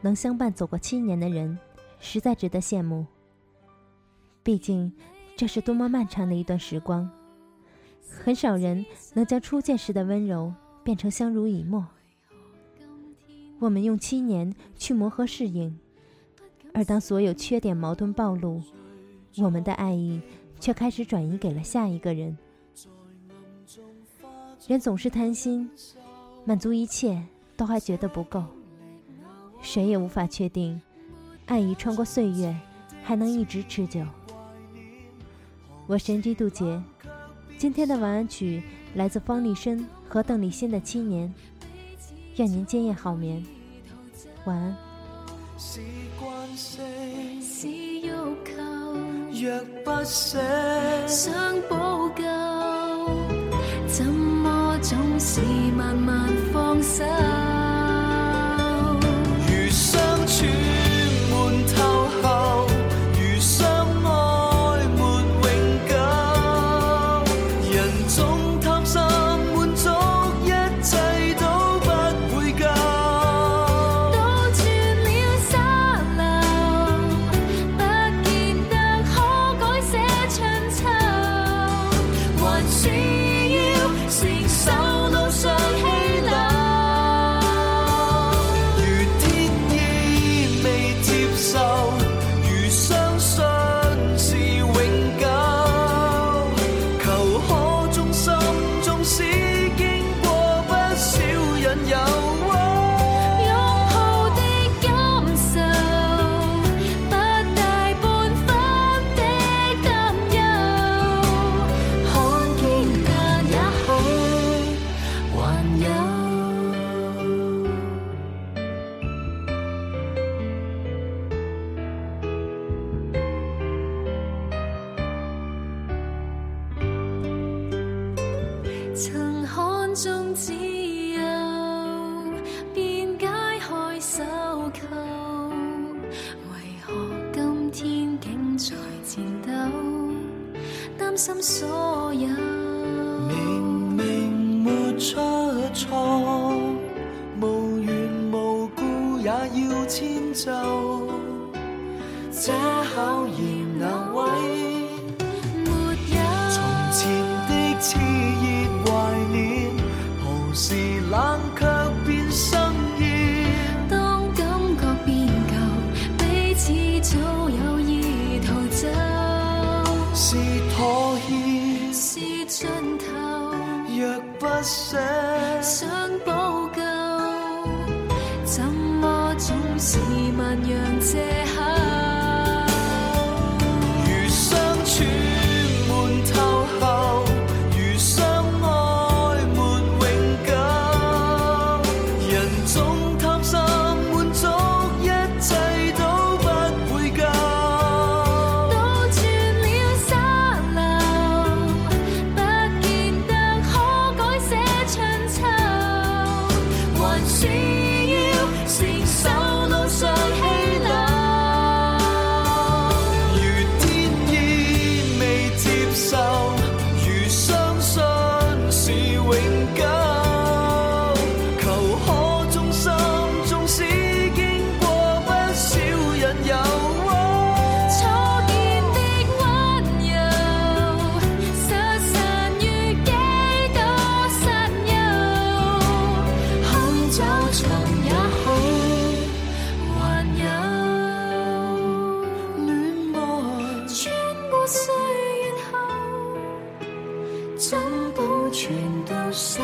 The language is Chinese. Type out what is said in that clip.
能相伴走过七年的人，实在值得羡慕。毕竟，这是多么漫长的一段时光，很少人能将初见时的温柔变成相濡以沫。我们用七年去磨合适应，而当所有缺点矛盾暴露，我们的爱意却开始转移给了下一个人。人总是贪心，满足一切都还觉得不够。谁也无法确定，爱已穿过岁月，还能一直持久。我神机渡劫，今天的晚安曲来自方力申和邓丽欣的《七年》，愿您今夜好眠，晚安。是惯性，想补救，怎么总是慢慢放手？还是要承受中只有便解开手扣，为何今天竟在颤抖？担心所有明明没出错，无缘无故也要迁就，这考验是妥协，是尽头，若不想，想补救，怎么总是萬樣借口？怎保存到死